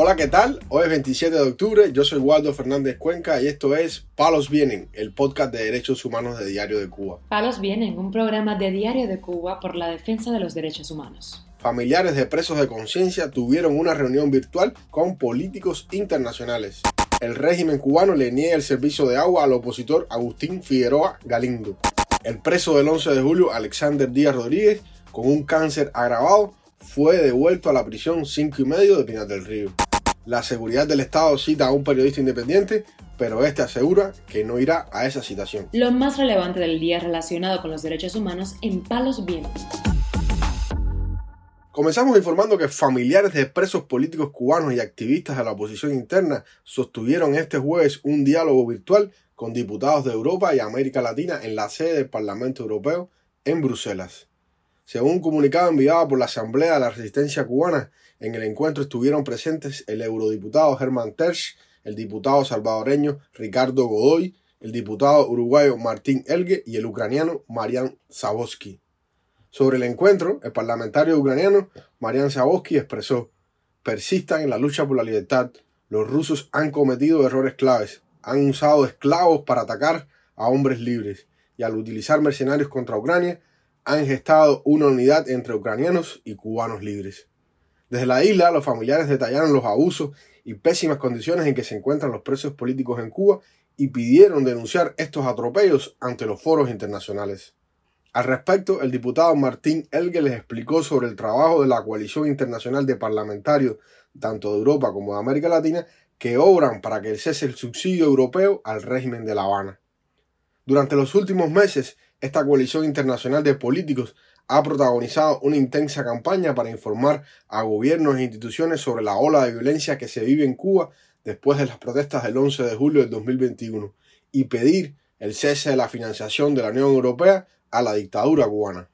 Hola, ¿qué tal? Hoy es 27 de octubre, yo soy Waldo Fernández Cuenca y esto es Palos Vienen, el podcast de derechos humanos de Diario de Cuba. Palos Vienen, un programa de Diario de Cuba por la defensa de los derechos humanos. Familiares de presos de conciencia tuvieron una reunión virtual con políticos internacionales. El régimen cubano le niega el servicio de agua al opositor Agustín Figueroa Galindo. El preso del 11 de julio, Alexander Díaz Rodríguez, con un cáncer agravado, fue devuelto a la prisión 5 y medio de Pinar del Río. La seguridad del Estado cita a un periodista independiente, pero este asegura que no irá a esa citación. Lo más relevante del día relacionado con los derechos humanos en Palos Vientos. Comenzamos informando que familiares de presos políticos cubanos y activistas de la oposición interna sostuvieron este jueves un diálogo virtual con diputados de Europa y América Latina en la sede del Parlamento Europeo en Bruselas. Según un comunicado enviado por la Asamblea de la Resistencia Cubana, en el encuentro estuvieron presentes el eurodiputado Germán Tersch, el diputado salvadoreño Ricardo Godoy, el diputado uruguayo Martín Elgue y el ucraniano Marian Zabosky. Sobre el encuentro, el parlamentario ucraniano Marian Zabosky expresó: Persistan en la lucha por la libertad. Los rusos han cometido errores claves. Han usado esclavos para atacar a hombres libres y al utilizar mercenarios contra Ucrania han gestado una unidad entre ucranianos y cubanos libres. Desde la isla, los familiares detallaron los abusos y pésimas condiciones en que se encuentran los presos políticos en Cuba y pidieron denunciar estos atropellos ante los foros internacionales. Al respecto, el diputado Martín Elgue les explicó sobre el trabajo de la coalición internacional de parlamentarios, tanto de Europa como de América Latina, que obran para que cese el subsidio europeo al régimen de La Habana. Durante los últimos meses, esta coalición internacional de políticos ha protagonizado una intensa campaña para informar a gobiernos e instituciones sobre la ola de violencia que se vive en Cuba después de las protestas del 11 de julio del 2021 y pedir el cese de la financiación de la Unión Europea a la dictadura cubana.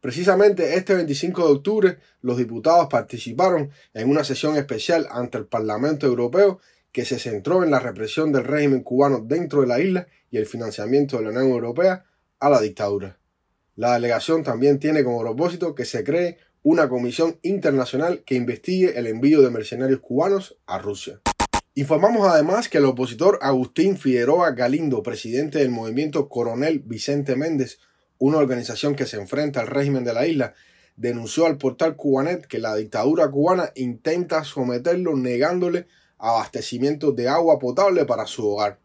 Precisamente este 25 de octubre los diputados participaron en una sesión especial ante el Parlamento Europeo que se centró en la represión del régimen cubano dentro de la isla y el financiamiento de la Unión Europea a la dictadura. La delegación también tiene como propósito que se cree una comisión internacional que investigue el envío de mercenarios cubanos a Rusia. Informamos además que el opositor Agustín Figueroa Galindo, presidente del movimiento Coronel Vicente Méndez, una organización que se enfrenta al régimen de la isla, denunció al portal Cubanet que la dictadura cubana intenta someterlo negándole abastecimiento de agua potable para su hogar.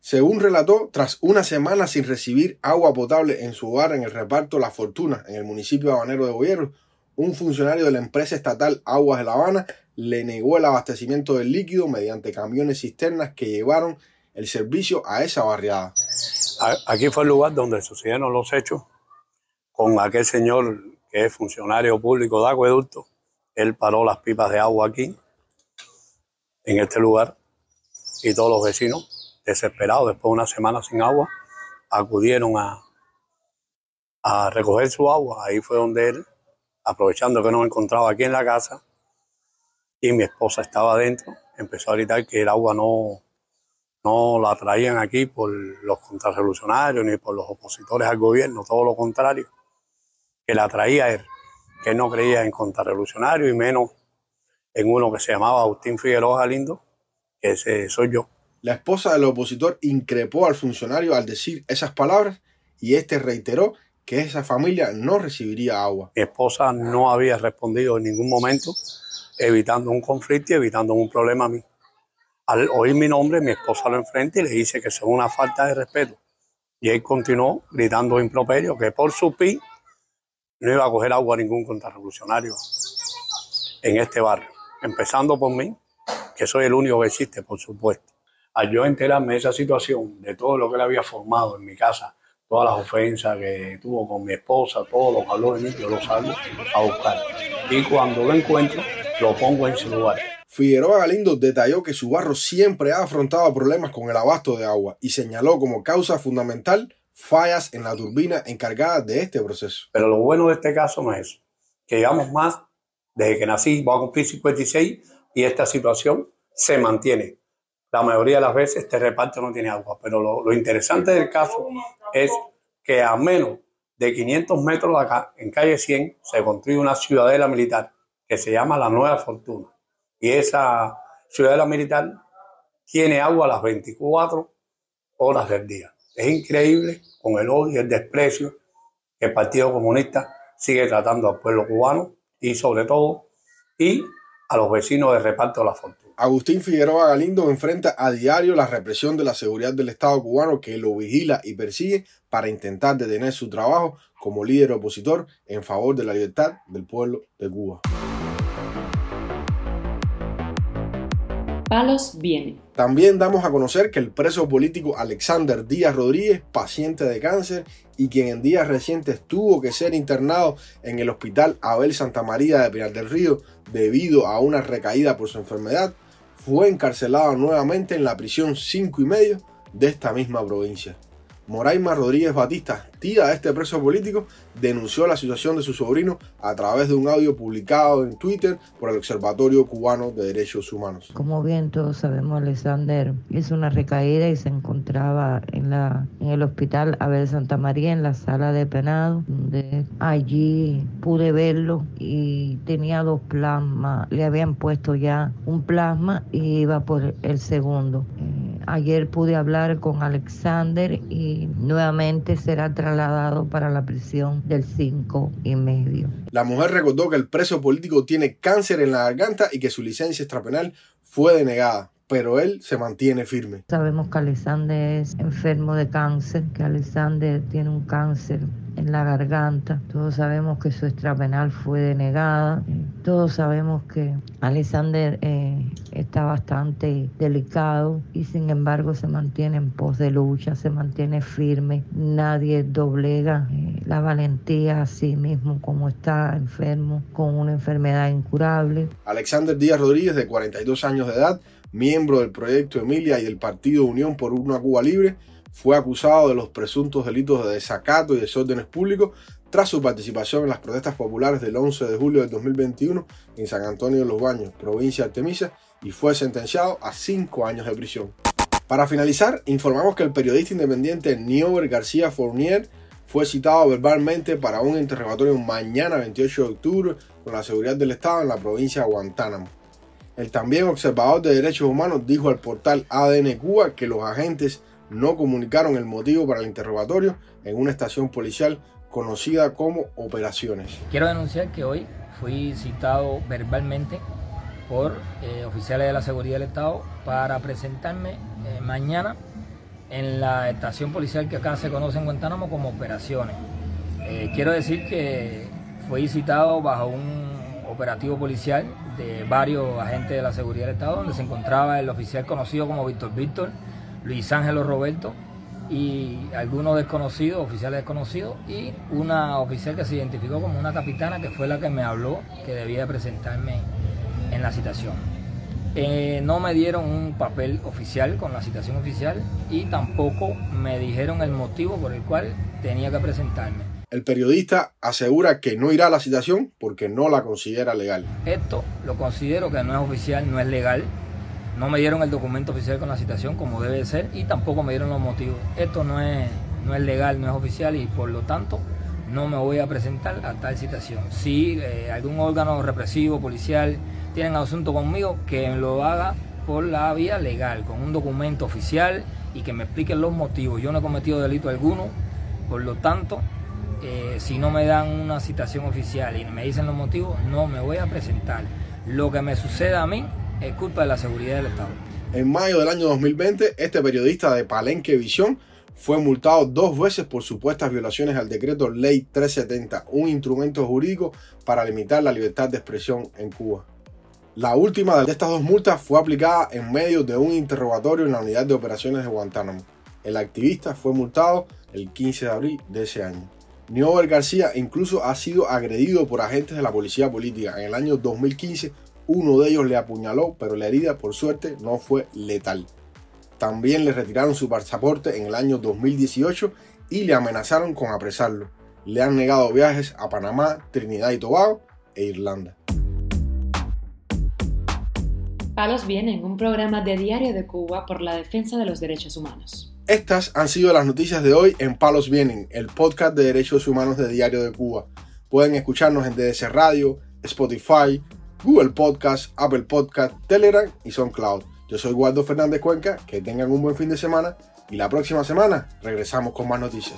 Según relató, tras una semana sin recibir agua potable en su hogar en el reparto La Fortuna, en el municipio habanero de Boyeros, un funcionario de la empresa estatal Aguas de La Habana le negó el abastecimiento del líquido mediante camiones cisternas que llevaron el servicio a esa barriada. Aquí fue el lugar donde sucedieron los hechos con aquel señor que es funcionario público de acueducto. Él paró las pipas de agua aquí, en este lugar, y todos los vecinos desesperados, después de una semana sin agua, acudieron a, a recoger su agua. Ahí fue donde él, aprovechando que nos encontraba aquí en la casa, y mi esposa estaba adentro, empezó a gritar que el agua no, no la traían aquí por los contrarrevolucionarios ni por los opositores al gobierno, todo lo contrario, que la traía él, que no creía en contrarrevolucionarios y menos en uno que se llamaba Agustín Figueroa Galindo, que ese soy yo. La esposa del opositor increpó al funcionario al decir esas palabras y este reiteró que esa familia no recibiría agua. Mi esposa no había respondido en ningún momento, evitando un conflicto y evitando un problema a mí. Al oír mi nombre, mi esposa lo enfrenta y le dice que es una falta de respeto. Y él continuó gritando improperio que por su pi no iba a coger agua a ningún contrarrevolucionario en este barrio. Empezando por mí, que soy el único que existe, por supuesto al yo enterarme de esa situación, de todo lo que él había formado en mi casa, todas las ofensas que tuvo con mi esposa, todo lo que habló de mí, yo lo salgo a buscar. Y cuando lo encuentro, lo pongo en su lugar. Figueroa Galindo detalló que su barro siempre ha afrontado problemas con el abasto de agua y señaló como causa fundamental fallas en la turbina encargada de este proceso. Pero lo bueno de este caso no es que llevamos más, desde que nací, voy a cumplir 56 y esta situación se mantiene la mayoría de las veces este reparto no tiene agua. Pero lo, interesante del caso es que a menos de 500 metros de acá, en calle 100, se construye una ciudadela militar que se llama La Nueva Fortuna. Y esa ciudadela militar tiene agua las 24 horas del día. Es increíble con el odio y el desprecio que el Partido Comunista sigue tratando al pueblo cubano y sobre todo y a los vecinos de reparto de la fortuna. Agustín Figueroa Galindo enfrenta a diario la represión de la seguridad del Estado cubano que lo vigila y persigue para intentar detener su trabajo como líder opositor en favor de la libertad del pueblo de Cuba. Palos viene. También damos a conocer que el preso político Alexander Díaz Rodríguez, paciente de cáncer y quien en días recientes tuvo que ser internado en el hospital Abel Santa María de Pinar del Río debido a una recaída por su enfermedad, fue encarcelado nuevamente en la prisión 5 y medio de esta misma provincia. Moraima Rodríguez Batista, tía de este preso político, denunció la situación de su sobrino a través de un audio publicado en Twitter por el Observatorio Cubano de Derechos Humanos. Como bien todos sabemos, Alexander hizo una recaída y se encontraba en, el hospital Abel Santa María, en la sala de penado, allí pude verlo y tenía dos plasmas. Le habían puesto ya un plasma y iba por el segundo. Ayer pude hablar con Alexander y nuevamente será trasladado para la prisión del 5 y medio. La mujer recordó que el preso político tiene cáncer en la garganta y que su licencia extrapenal fue denegada pero él se mantiene firme. Sabemos que Alexander es enfermo de cáncer, que Alexander tiene un cáncer en la garganta. Todos sabemos que su extrapenal fue denegada. Todos sabemos que Alexander eh, está bastante delicado y sin embargo se mantiene en pos de lucha, se mantiene firme. Nadie doblega eh, la valentía sí mismo como está enfermo con una enfermedad incurable. Alexander Díaz Rodríguez, de 42 años de edad, miembro del proyecto Emilia y del partido Unión por una Cuba Libre, fue acusado de los presuntos delitos de desacato y desórdenes públicos tras su participación en las protestas populares del 11 de julio de 2021 en San Antonio de los Baños, provincia de Artemisa, y fue sentenciado a cinco años de prisión. Para finalizar, informamos que el periodista independiente Niober García Fournier fue citado verbalmente para un interrogatorio mañana 28 de octubre con la seguridad del Estado en la provincia de Guantánamo. El también observador de derechos humanos dijo al portal ADN Cuba que los agentes no comunicaron el motivo para el interrogatorio en una estación policial conocida como Operaciones. Quiero denunciar que hoy fui citado verbalmente por eh, oficiales de la seguridad del Estado para presentarme eh, mañana en la estación policial que acá se conoce en Guantánamo como Operaciones. Eh, quiero decir que fui citado bajo un operativo policial de varios agentes de la seguridad del Estado, donde se encontraba el oficial conocido como Víctor Víctor, Luis Ángelo Roberto y algunos desconocidos, oficiales desconocidos, y una oficial que se identificó como una capitana que fue la que me habló que debía presentarme en la citación. Eh, no me dieron un papel oficial con la citación oficial y tampoco me dijeron el motivo por el cual tenía que presentarme. El periodista asegura que no irá a la citación porque no la considera legal. Esto lo considero que no es oficial, no es legal, no me dieron el documento oficial con la citación como debe ser y tampoco me dieron los motivos. Esto no es, no es legal, no es oficial y por lo tanto no me voy a presentar a tal citación. Si eh, algún órgano represivo, policial, tienen asunto conmigo, que lo haga por la vía legal, con un documento oficial y que me expliquen los motivos. Yo no he cometido delito alguno, por lo tanto, eh, si no me dan una citación oficial y me dicen los motivos, no me voy a presentar. Lo que me suceda a mí es culpa de la seguridad del Estado. En mayo del año 2020, este periodista de Palenque Visión fue multado dos veces por supuestas violaciones al decreto Ley 370, un instrumento jurídico para limitar la libertad de expresión en Cuba. La última de estas dos multas fue aplicada en medio de un interrogatorio en la unidad de operaciones de Guantánamo. El activista fue multado el 15 de abril de ese año. Niober García incluso ha sido agredido por agentes de la policía política. En el año 2015 uno de ellos le apuñaló, pero la herida, por suerte, no fue letal. También le retiraron su pasaporte en el año 2018 y le amenazaron con apresarlo. Le han negado viajes a Panamá, Trinidad y Tobago e Irlanda. Palos Vienen, un programa de Diario de Cuba por la defensa de los derechos humanos. Estas han sido las noticias de hoy en Palos Vienen, el podcast de derechos humanos de Diario de Cuba. Pueden escucharnos en DDC Radio, Spotify, Google Podcast, Apple Podcast, Telegram y SoundCloud. Yo soy Waldo Fernández Cuenca, que tengan un buen fin de semana y la próxima semana regresamos con más noticias.